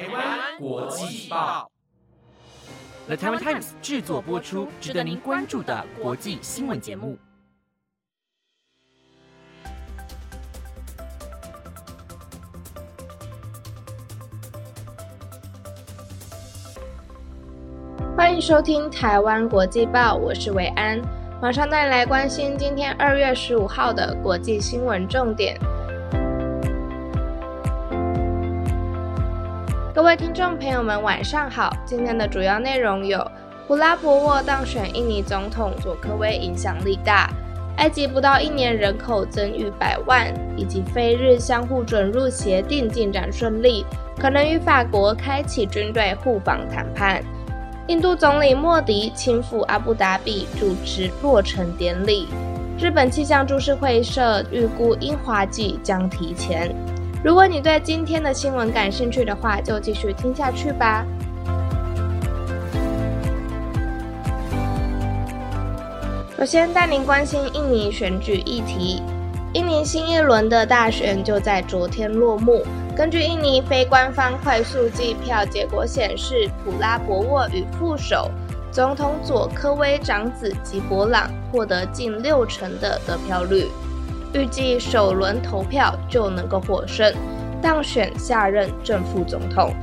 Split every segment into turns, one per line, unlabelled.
台湾国际报，The Taiwan Times 制作播出，值得您关注的国际新闻节目。
欢迎收听台湾国际报，我是维安，马上带来关心今天二月十五号的国际新闻重点。各位听众朋友们，晚上好。今天的主要内容有：普拉博沃当选印尼总统，佐科威影响力大；埃及不到一年人口增逾百万；以及非日相互准入协定进展顺利，可能与法国开启军队互访谈判。印度总理莫迪亲赴阿布达比主持落成典礼。日本气象株式会社预估樱花季将提前。如果你对今天的新闻感兴趣的话，就继续听下去吧。首先带您关心印尼选举议题。印尼新一轮的大选就在昨天落幕。根据印尼非官方快速计票结果显示，普拉博沃与副手总统佐科威长子吉博朗获得近六成的得票率。预计首轮投票就能够获胜，当选下任正副总统。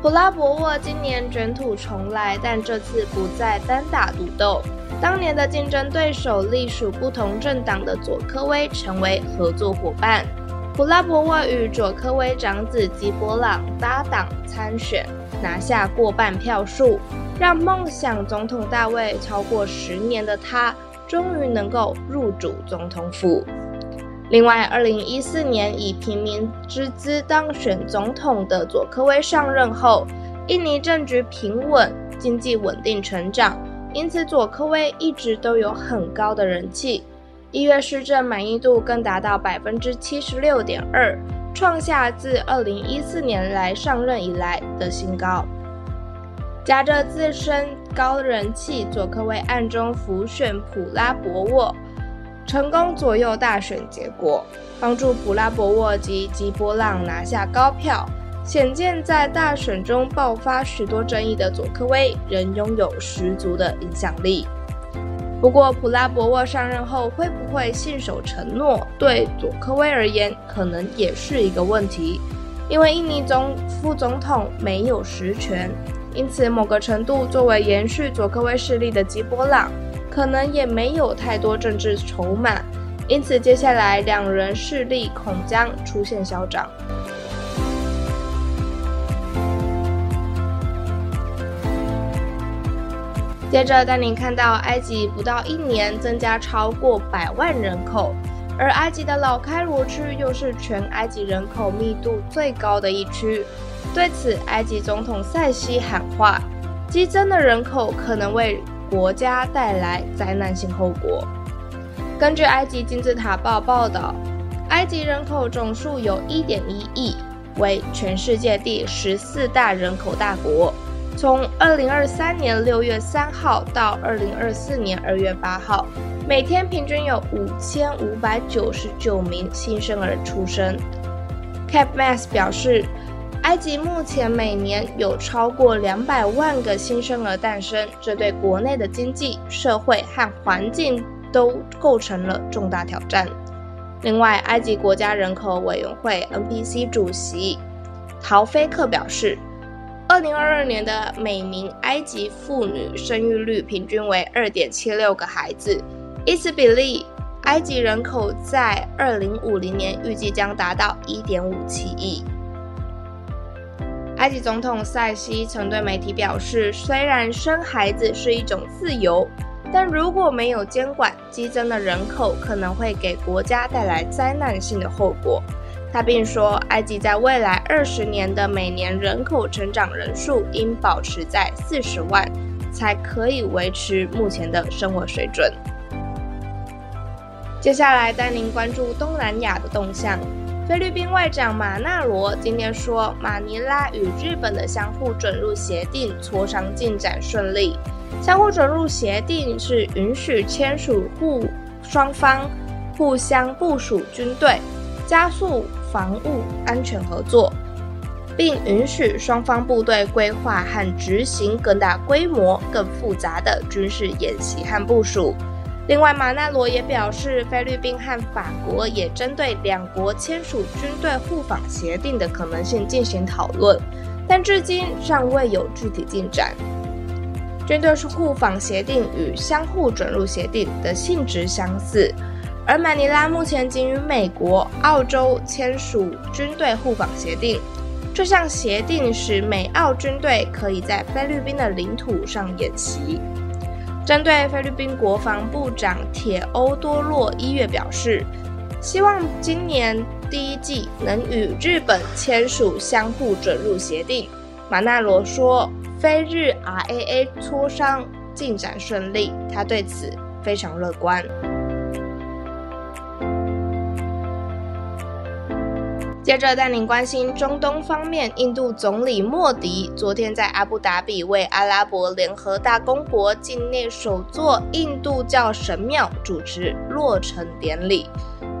普拉博沃今年卷土重来，但这次不再单打独斗。当年的竞争对手隶属不同政党的佐科威成为合作伙伴。普拉博沃与佐科威长子吉博朗搭档参选，拿下过半票数。让梦想总统大位超过十年的他，终于能够入主总统府。另外，二零一四年以平民之资当选总统的佐科威上任后，印尼政局平稳，经济稳定成长，因此佐科威一直都有很高的人气。一月市政满意度更达到百分之七十六点二，创下自二零一四年来上任以来的新高。夹着自身高人气，佐科威暗中浮选普拉博沃，成功左右大选结果，帮助普拉博沃及吉波浪拿下高票，显见在大选中爆发许多争议的佐科威仍拥有十足的影响力。不过，普拉博沃上任后会不会信守承诺，对佐科威而言可能也是一个问题，因为印尼总副总统没有实权。因此，某个程度，作为延续佐科威势力的吉波朗，可能也没有太多政治筹码。因此，接下来两人势力恐将出现消长。接着带您看到，埃及不到一年增加超过百万人口，而埃及的老开罗区又是全埃及人口密度最高的一区。对此，埃及总统塞西喊话：激增的人口可能为国家带来灾难性后果。根据埃及金字塔报报道，埃及人口总数有1.1亿，为全世界第十四大人口大国。从2023年6月3号到2024年2月8号，每天平均有5599名新生儿出生。CapMass 表示。埃及目前每年有超过两百万个新生儿诞生，这对国内的经济社会和环境都构成了重大挑战。另外，埃及国家人口委员会 （NPC） 主席陶菲克表示，二零二二年的每名埃及妇女生育率平均为二点七六个孩子，以此比例，埃及人口在二零五零年预计将达到一点五七亿。埃及总统塞西曾对媒体表示，虽然生孩子是一种自由，但如果没有监管，激增的人口可能会给国家带来灾难性的后果。他并说，埃及在未来二十年的每年人口成长人数应保持在四十万，才可以维持目前的生活水准。接下来带您关注东南亚的动向。菲律宾外长马纳罗今天说，马尼拉与日本的相互准入协定磋商进展顺利。相互准入协定是允许签署互双方互相部署军队，加速防务安全合作，并允许双方部队规划和执行更大规模、更复杂的军事演习和部署。另外，马纳罗也表示，菲律宾和法国也针对两国签署军队互访协定的可能性进行讨论，但至今尚未有具体进展。军队互访协定与相互准入协定的性质相似，而马尼拉目前仅与美国、澳洲签署军队互访协定。这项协定使美澳军队可以在菲律宾的领土上演习。针对菲律宾国防部长铁欧多洛一月表示，希望今年第一季能与日本签署相互准入协定。马纳罗说，菲日 RAA 磋商进展顺利，他对此非常乐观。接着带您关心中东方面，印度总理莫迪昨天在阿布达比为阿拉伯联合大公国境内首座印度教神庙主持落成典礼，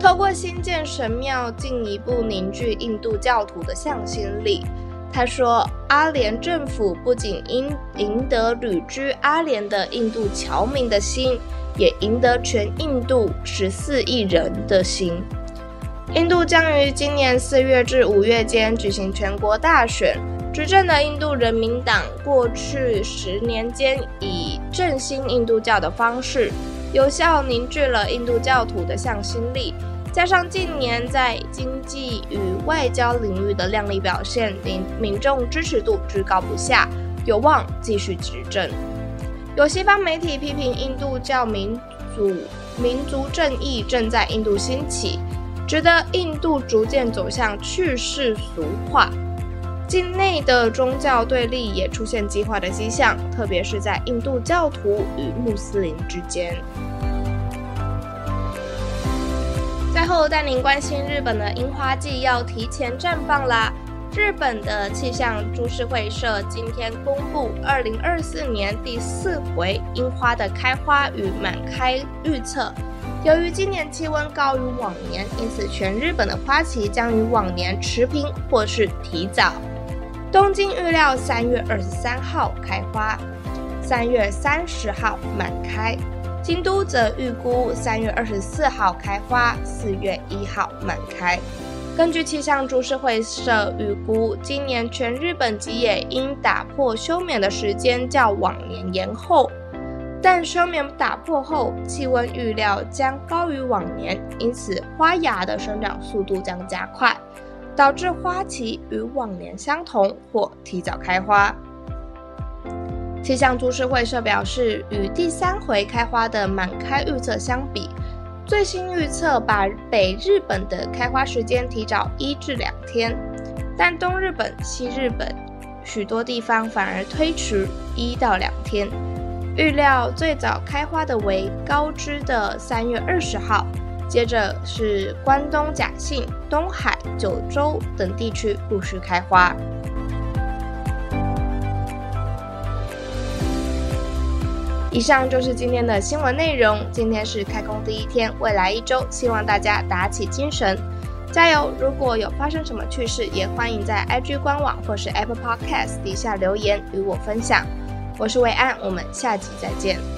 透过新建神庙进一步凝聚印度教徒的向心力。他说，阿联政府不仅赢赢得旅居阿联的印度侨民的心，也赢得全印度十四亿人的心。印度将于今年四月至五月间举行全国大选。执政的印度人民党过去十年间以振兴印度教的方式，有效凝聚了印度教徒的向心力。加上近年在经济与外交领域的亮丽表现，令民众支持度居高不下，有望继续执政。有西方媒体批评印度教民主民族正义正在印度兴起。觉得印度逐渐走向去世俗化，境内的宗教对立也出现激化的迹象，特别是在印度教徒与穆斯林之间。最后带您关心日本的樱花季要提前绽放啦！日本的气象株式会社今天公布二零二四年第四回樱花的开花与满开预测。由于今年气温高于往年，因此全日本的花期将与往年持平或是提早。东京预料三月二十三号开花，三月三十号满开；京都则预估三月二十四号开花，四月一号满开。根据气象株式会社预估，今年全日本吉野樱打破休眠的时间较往年延后。但休眠打破后，气温预料将高于往年，因此花芽的生长速度将加快，导致花期与往年相同或提早开花。气象株式会社表示，与第三回开花的满开预测相比，最新预测把北日本的开花时间提早一至两天，但东日本、西日本许多地方反而推迟一到两天。预料最早开花的为高知的三月二十号，接着是关东甲信、东海、九州等地区陆续开花。以上就是今天的新闻内容。今天是开工第一天，未来一周希望大家打起精神，加油！如果有发生什么趣事，也欢迎在 IG 官网或是 Apple Podcast 底下留言与我分享。我是伟安，我们下集再见。